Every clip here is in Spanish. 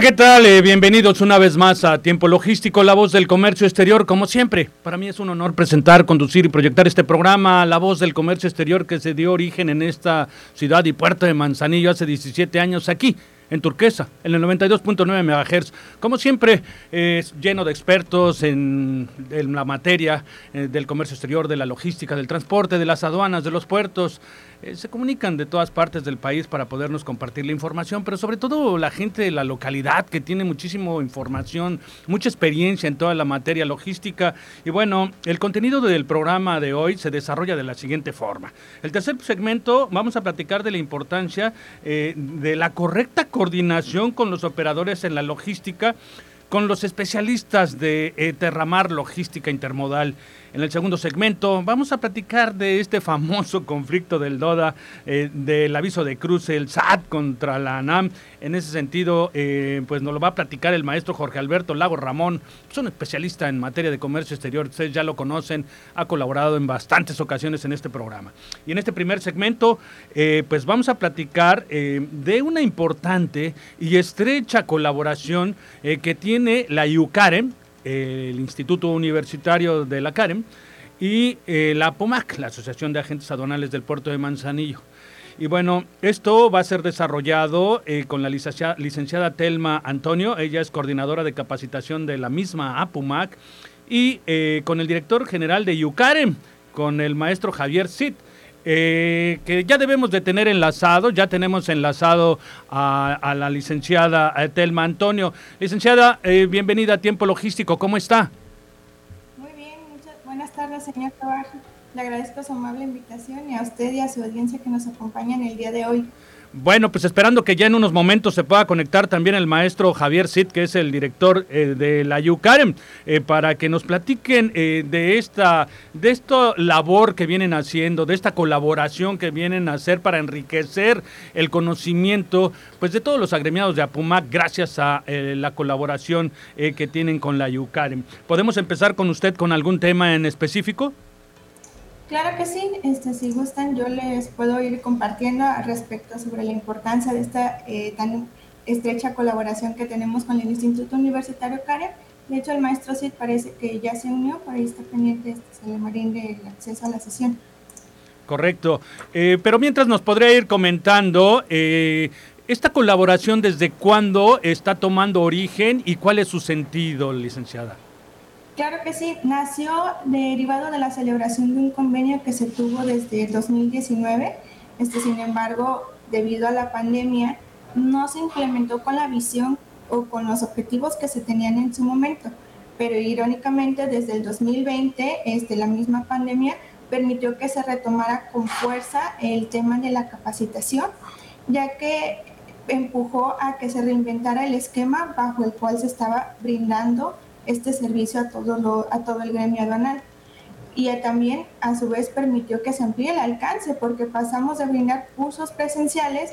¿Qué tal? Eh, bienvenidos una vez más a Tiempo Logístico, la voz del comercio exterior. Como siempre, para mí es un honor presentar, conducir y proyectar este programa, La voz del comercio exterior, que se dio origen en esta ciudad y puerto de Manzanillo hace 17 años aquí en Turquesa, en el 92.9 MHz. Como siempre, es lleno de expertos en, la materia eh, del comercio exterior, de la logística, del transporte, de las aduanas, de los puertos. Eh, se comunican de todas partes del país para podernos compartir la información, pero sobre todo la gente de la localidad que tiene muchísima información, mucha experiencia en toda la materia logística. Y bueno, el contenido del programa de hoy se desarrolla de la siguiente forma. El tercer segmento vamos a platicar de la importancia eh, de la correcta coordinación con los operadores en la logística, con los especialistas de eh, Terramar Logística Intermodal. En el segundo segmento vamos a platicar de este famoso conflicto del DODA, eh, del aviso de cruce, el SAT contra la ANAM. En ese sentido, eh, pues nos lo va a platicar el maestro Jorge Alberto Lago Ramón. Es un especialista en materia de comercio exterior. Ustedes ya lo conocen, ha colaborado en bastantes ocasiones en este programa. Y en este primer segmento, eh, pues vamos a platicar de una importante y estrecha colaboración que tiene la IUCAREM, el Instituto Universitario de la CAREM y eh, la POMAC, la Asociación de Agentes Aduanales del Puerto de Manzanillo. Y bueno, esto va a ser desarrollado eh, con la licenciada, Telma Antonio, ella es coordinadora de capacitación de la misma APUMAC, y eh, con el director general de IUCAREM, con el maestro Javier Cid. Eh, que ya debemos de tener enlazado, ya tenemos enlazado a, la licenciada Telma Antonio. Licenciada, eh, bienvenida a Tiempo Logístico, ¿cómo está? Muy bien, muchas buenas tardes, señor Trabajo. Le agradezco su amable invitación y a usted y a su audiencia que nos acompañan el día de hoy. Bueno, pues esperando que ya en unos momentos se pueda conectar también el maestro Javier Cid, que es el director eh, de la UCAREM, eh, para que nos platiquen eh, de esta de esta labor que vienen haciendo, de esta colaboración que vienen a hacer para enriquecer el conocimiento pues de todos los agremiados de Apumac gracias a la colaboración que tienen con la UCAREM. ¿Podemos empezar con usted con algún tema en específico? Claro que sí, este, si gustan yo les puedo ir compartiendo respecto sobre la importancia de esta eh, tan estrecha colaboración que tenemos con el Instituto Universitario CARE. De hecho, el maestro Cid parece que ya se unió, por ahí está pendiente este Marín del acceso a la sesión. Correcto. Eh, pero mientras nos podría ir comentando, eh, ¿esta colaboración desde cuándo está tomando origen y cuál es su sentido, licenciada? Claro que sí, nació derivado de la celebración de un convenio que se tuvo desde el 2019. Este, sin embargo, debido a la pandemia, no se implementó con la visión o con los objetivos que se tenían en su momento. Pero irónicamente, desde el 2020, este, la misma pandemia permitió que se retomara con fuerza el tema de la capacitación, ya que empujó a que se reinventara el esquema bajo el cual se estaba brindando este servicio a todo, a todo el gremio aduanal. Y también, a su vez, permitió que se amplíe el alcance, porque pasamos de brindar cursos presenciales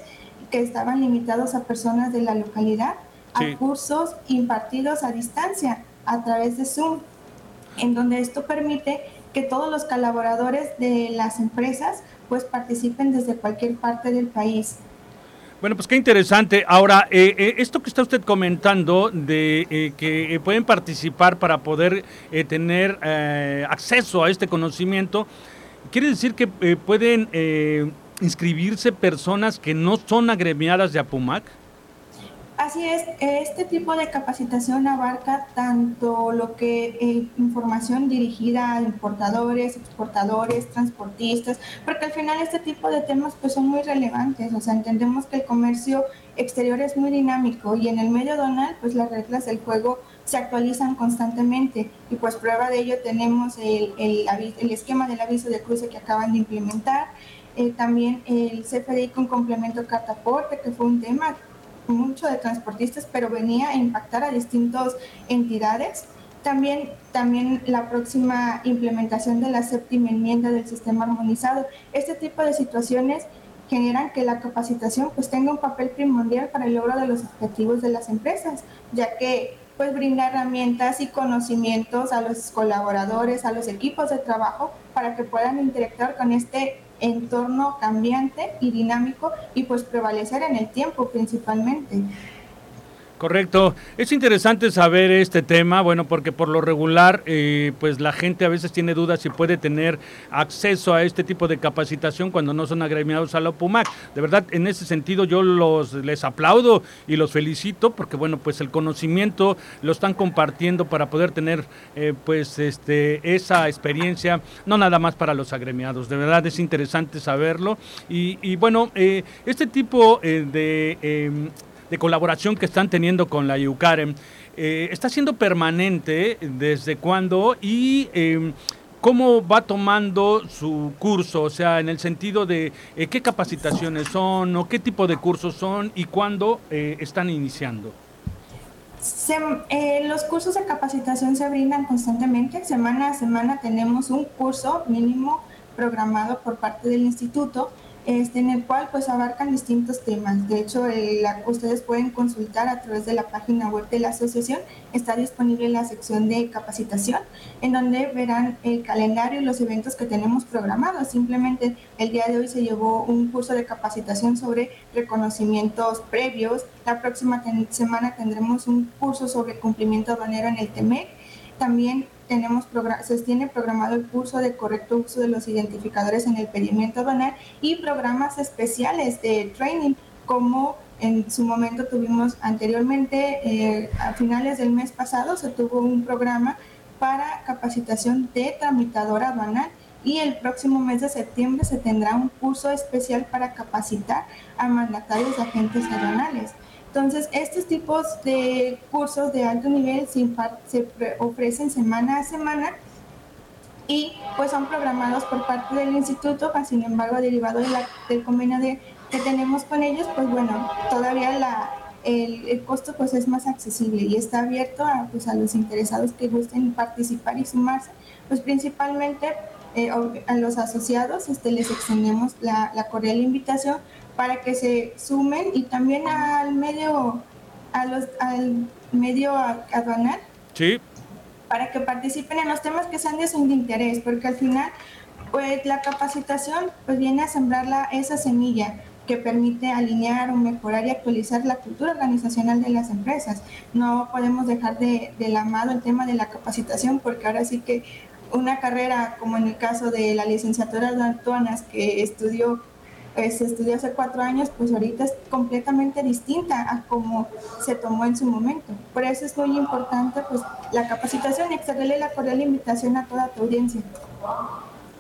que estaban limitados a personas de la localidad a cursos impartidos a distancia a través de Zoom, en donde esto permite que todos los colaboradores de las empresas pues participen desde cualquier parte del país. Bueno, pues qué interesante. Ahora, eh, eh, esto que está usted comentando de eh, que pueden participar para poder tener acceso a este conocimiento, ¿quiere decir que pueden inscribirse personas que no son agremiadas de APUMAC? Así es, este tipo de capacitación abarca tanto lo que eh, información dirigida a importadores, exportadores, transportistas, porque al final este tipo de temas pues son muy relevantes, o sea, entendemos que el comercio exterior es muy dinámico y en el medio donal pues las reglas del juego se actualizan constantemente. Y pues prueba de ello tenemos el, el, esquema del aviso de cruce que acaban de implementar, eh, también el CFDI con complemento cartaporte, que fue un tema mucho de transportistas, pero venía a impactar a distintas entidades. También, también la próxima implementación de la séptima enmienda del sistema armonizado. Este tipo de situaciones generan que la capacitación pues tenga un papel primordial para el logro de los objetivos de las empresas, ya que pues brinda herramientas y conocimientos a los colaboradores, a los equipos de trabajo para que puedan interactuar con este entorno cambiante y dinámico y pues prevalecer en el tiempo principalmente. Correcto. Es interesante saber este tema, bueno, porque por lo regular, eh, pues la gente a veces tiene dudas si puede tener acceso a este tipo de capacitación cuando no son agremiados a la OPUMAC. De verdad, en ese sentido yo los les aplaudo y los felicito porque, bueno, pues el conocimiento lo están compartiendo para poder tener, eh, pues, este, esa experiencia, no nada más para los agremiados. De verdad es interesante saberlo y, y bueno, eh, este tipo de em, de colaboración que están teniendo con la IUCAREM eh, está siendo permanente desde cuándo y em, cómo va tomando su curso, o sea, en el sentido de eh, qué capacitaciones son o qué tipo de cursos son y cuándo eh, están iniciando. los cursos de capacitación se brindan constantemente. Semana a semana tenemos un curso mínimo programado por parte del instituto este, en el cual pues abarcan distintos temas. De hecho, ustedes pueden consultar a través de la página web de la asociación, está disponible la sección de capacitación, en donde verán el calendario y los eventos que tenemos programados. Simplemente el día de hoy se llevó un curso de capacitación sobre reconocimientos previos, la próxima semana tendremos un curso sobre cumplimiento aduanero en el TEMEC, también tenemos se tiene programado el curso de correcto uso de los identificadores en el pedimento aduanal y programas especiales de training como en su momento tuvimos anteriormente, eh, a finales del mes pasado se tuvo un programa para capacitación de tramitadora aduanal y el próximo mes de septiembre se tendrá un curso especial para capacitar a mandatarios de agentes aduanales. Entonces, estos tipos de cursos de alto nivel se, ofrecen semana a semana y pues son programados por parte del instituto, sin embargo, derivado del convenio de, que tenemos con ellos, pues bueno, todavía la, el, costo pues es más accesible y está abierto a, pues, a los interesados que gusten participar y sumarse, pues principalmente eh, a los asociados este, les extendemos la, la cordial invitación para que se sumen y también al medio, a los, al medio aduanal. Sí. Para que participen en los temas que sean de su interés, porque al final, pues la capacitación pues viene a sembrar la, esa semilla que permite alinear o mejorar y actualizar la cultura organizacional de las empresas. No podemos dejar de, de la mano el tema de la capacitación porque ahora sí que una carrera como en el caso de la licenciatura de Antonas que estudió se estudió hace cuatro años, pues ahorita es completamente distinta a como se tomó en su momento. Por eso es muy importante pues la capacitación y extenderle la cordial invitación a toda tu audiencia.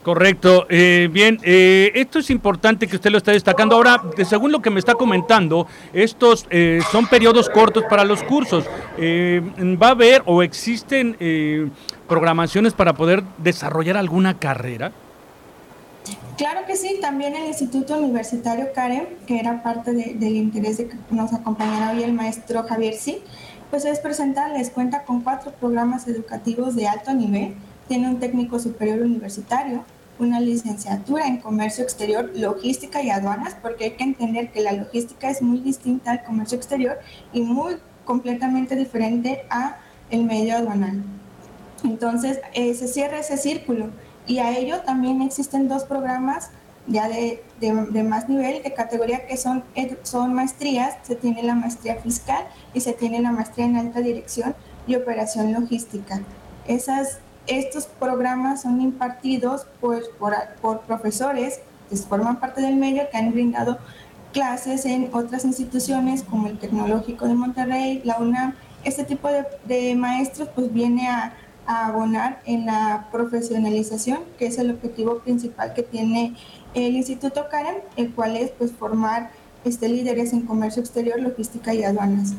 Correcto. Eh, bien, eh, esto es importante que usted lo está destacando. Ahora, según lo que me está comentando, estos eh, son periodos cortos para los cursos. ¿Va a haber o existen programaciones para poder desarrollar alguna carrera? Claro que sí, también el Instituto Universitario Karen, que era parte del interés de que nos acompañara hoy el maestro Javier Sí, pues es presentarles, cuenta con cuatro programas educativos de alto nivel, tiene un técnico superior universitario, una licenciatura en comercio exterior, logística y aduanas, porque hay que entender que la logística es muy distinta al comercio exterior y muy completamente diferente a el medio aduanal. Entonces, eh, se cierra ese círculo y a ello también existen dos programas ya de, de, más nivel, de categoría que son, son maestrías, se tiene la maestría fiscal y se tiene la maestría en alta dirección y operación logística. Esas, estos programas son impartidos pues, por, por profesores que forman parte del medio que han brindado clases en otras instituciones como el Tecnológico de Monterrey, la UNAM. Este tipo de, maestros pues viene a a abonar en la profesionalización, que es el objetivo principal que tiene el Instituto Karen, el cual es pues formar este, líderes en comercio exterior, logística y aduanas.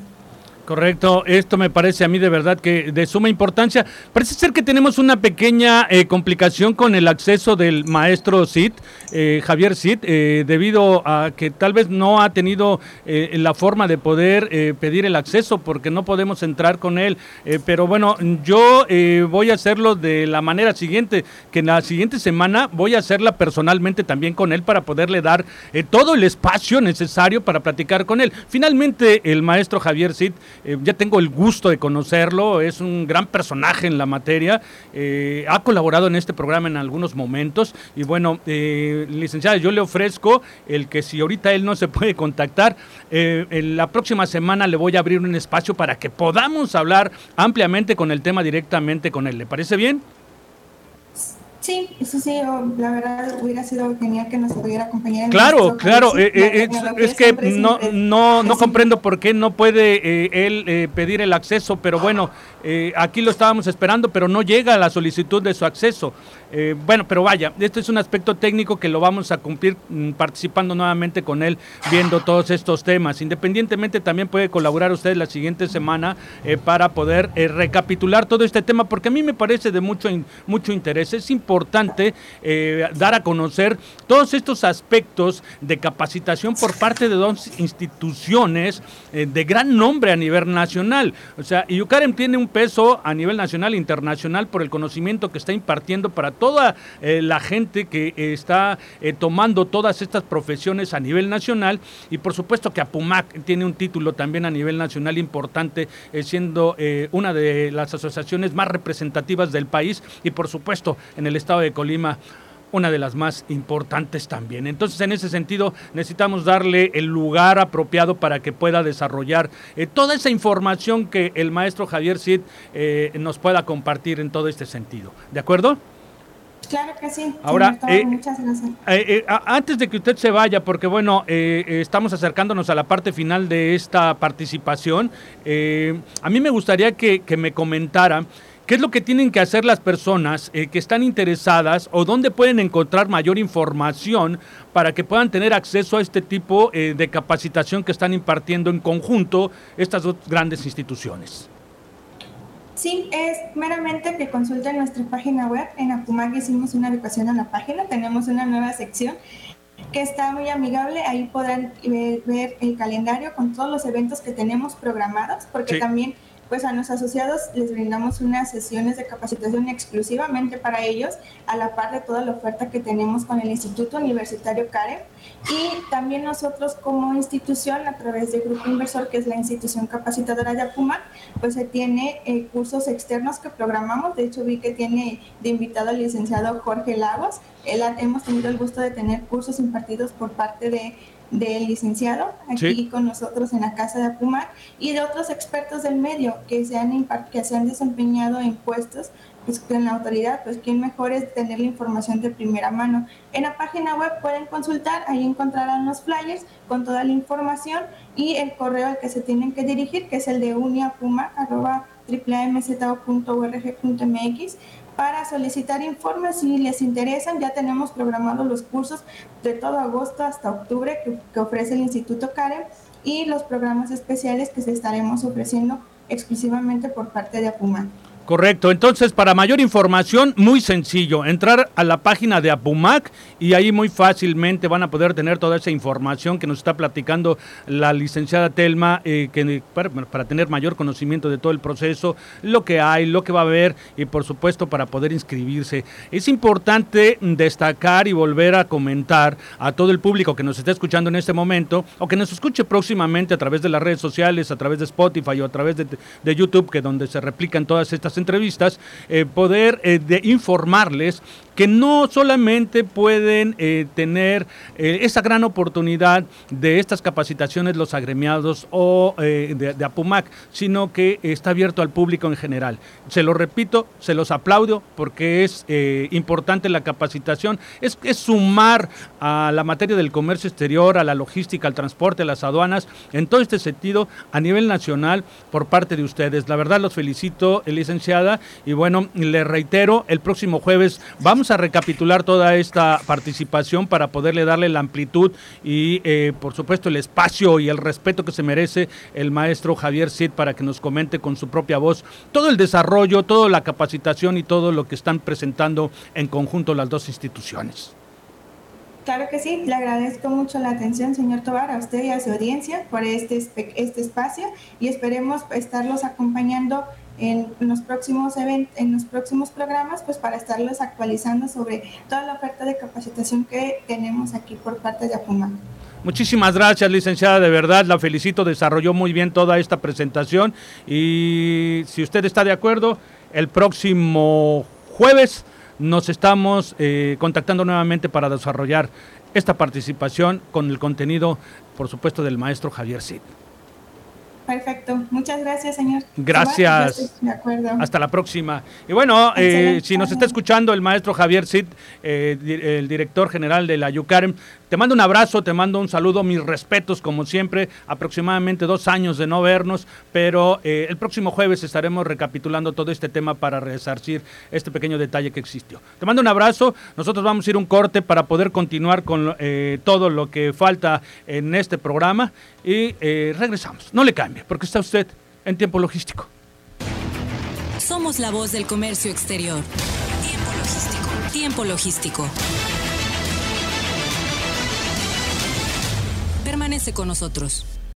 Correcto, esto me parece a mí de verdad que de suma importancia. Parece ser que tenemos una pequeña eh, complicación con el acceso del maestro Cid, eh, Javier Cid, eh, debido a que tal vez no ha tenido la forma de poder pedir el acceso porque no podemos entrar con él. pero bueno, yo voy a hacerlo de la manera siguiente, que en la siguiente semana voy a hacerla personalmente también con él para poderle dar todo el espacio necesario para platicar con él. Finalmente, el maestro Javier Cid eh, ya tengo el gusto de conocerlo, es un gran personaje en la materia, eh, ha colaborado en este programa en algunos momentos y bueno, eh, licenciada, yo le ofrezco el que si ahorita él no se puede contactar, en la próxima semana le voy a abrir un espacio para que podamos hablar ampliamente con el tema directamente con él. ¿Le parece bien? Sí, eso sí, la verdad hubiera sido genial que nos pudiera acompañar. claro, claro, eh, eh, es, que no, no, no comprendo por qué no puede eh, él pedir el acceso, pero bueno, aquí lo estábamos esperando, pero no llega la solicitud de su acceso. Bueno, pero vaya, este es un aspecto técnico que lo vamos a cumplir mm, participando nuevamente con él, viendo todos estos temas. Independientemente, también puede colaborar usted la siguiente semana eh, para poder eh, recapitular todo este tema, porque a mí me parece de mucho, mucho interés. Es importante dar a conocer todos estos aspectos de capacitación por parte de dos instituciones de gran nombre a nivel nacional. O sea, Yucaren tiene un peso a nivel nacional e internacional por el conocimiento que está impartiendo para toda eh, la gente que está eh, tomando todas estas profesiones a nivel nacional y por supuesto que APUMAC tiene un título también a nivel nacional importante, eh, siendo una de las asociaciones más representativas del país y por supuesto en el estado de Colima una de las más importantes también. Entonces, en ese sentido, necesitamos darle el lugar apropiado para que pueda desarrollar toda esa información que el maestro Javier Cid nos pueda compartir en todo este sentido. ¿De acuerdo? Claro que sí. Ahora, eh, muchas gracias. Eh, eh, antes de que usted se vaya, porque bueno, estamos acercándonos a la parte final de esta participación, a mí me gustaría que, me comentara qué es lo que tienen que hacer las personas que están interesadas o dónde pueden encontrar mayor información para que puedan tener acceso a este tipo de capacitación que están impartiendo en conjunto estas dos grandes instituciones. Sí, es meramente que consulten nuestra página web. En Apumag hicimos una educación a la página, tenemos una nueva sección que está muy amigable. Ahí podrán ver, el calendario con todos los eventos que tenemos programados, porque también pues a los asociados les brindamos unas sesiones de capacitación exclusivamente para ellos, a la par de toda la oferta que tenemos con el Instituto Universitario CARE. Y también nosotros como institución, a través de Grupo Inversor, que es la institución capacitadora de APUMA, pues se tiene eh, cursos externos que programamos. De hecho, vi que tiene de invitado al licenciado Jorge Lagos. Él, hemos tenido el gusto de tener cursos impartidos por parte de del licenciado aquí con nosotros en la Casa de Apumar y de otros expertos del medio que se han, que se han desempeñado en puestos pues, en la autoridad, pues quién mejor es tener la información de primera mano. En la página web pueden consultar, ahí encontrarán los flyers con toda la información y el correo al que se tienen que dirigir, que es el de uniapuma.org.mx para solicitar informes si les interesan. Ya tenemos programados los cursos de todo agosto hasta octubre que, ofrece el Instituto CAREM y los programas especiales que se estaremos ofreciendo exclusivamente por parte de APUMA. Correcto, entonces para mayor información, muy sencillo, entrar a la página de APUMAC y ahí muy fácilmente van a poder tener toda esa información que nos está platicando la licenciada Telma, eh, que, para, tener mayor conocimiento de todo el proceso, lo que hay, lo que va a haber y por supuesto para poder inscribirse. Es importante destacar y volver a comentar a todo el público que nos está escuchando en este momento o que nos escuche próximamente a través de las redes sociales, a través de Spotify o a través de, de YouTube, que donde se replican todas estas entrevistas, eh, poder eh, informarles que no solamente pueden eh, tener esa gran oportunidad de estas capacitaciones los agremiados o de, APUMAC, sino que está abierto al público en general. Se lo repito, se los aplaudo porque es importante la capacitación, es, es sumar a la materia del comercio exterior, a la logística, al transporte, a las aduanas, en todo este sentido a nivel nacional por parte de ustedes. La verdad los felicito, el licenciado licenciada. Y bueno, le reitero, el próximo jueves vamos a recapitular toda esta participación para poderle darle la amplitud y, eh, por supuesto, el espacio y el respeto que se merece el maestro Javier Cid para que nos comente con su propia voz todo el desarrollo, toda la capacitación y todo lo que están presentando en conjunto las dos instituciones. Claro que sí, le agradezco mucho la atención, señor Tobar, a usted y a su audiencia por este, este espacio y esperemos estarlos acompañando en los próximos eventos, en los próximos programas, pues para estarlos actualizando sobre toda la oferta de capacitación que tenemos aquí por parte de APUMA. Muchísimas gracias, licenciada, de verdad, la felicito, desarrolló muy bien toda esta presentación y si usted está de acuerdo, el próximo jueves nos estamos eh, contactando nuevamente para desarrollar esta participación con el contenido, por supuesto, del maestro Javier Cid. Perfecto. Muchas gracias, señor. Gracias. De acuerdo. Hasta la próxima. Y bueno, eh, si nos está escuchando el maestro Javier Cid, eh, el director general de la YUCARM, te mando un abrazo, te mando un saludo, mis respetos como siempre, aproximadamente dos años de no vernos, pero eh, el próximo jueves estaremos recapitulando todo este tema para resarcir este pequeño detalle que existió. Te mando un abrazo, nosotros vamos a ir un corte para poder continuar con eh, todo lo que falta en este programa y eh, regresamos. No le porque está usted en tiempo logístico. Somos la voz del comercio exterior. Tiempo logístico. Tiempo logístico. Permanece con nosotros.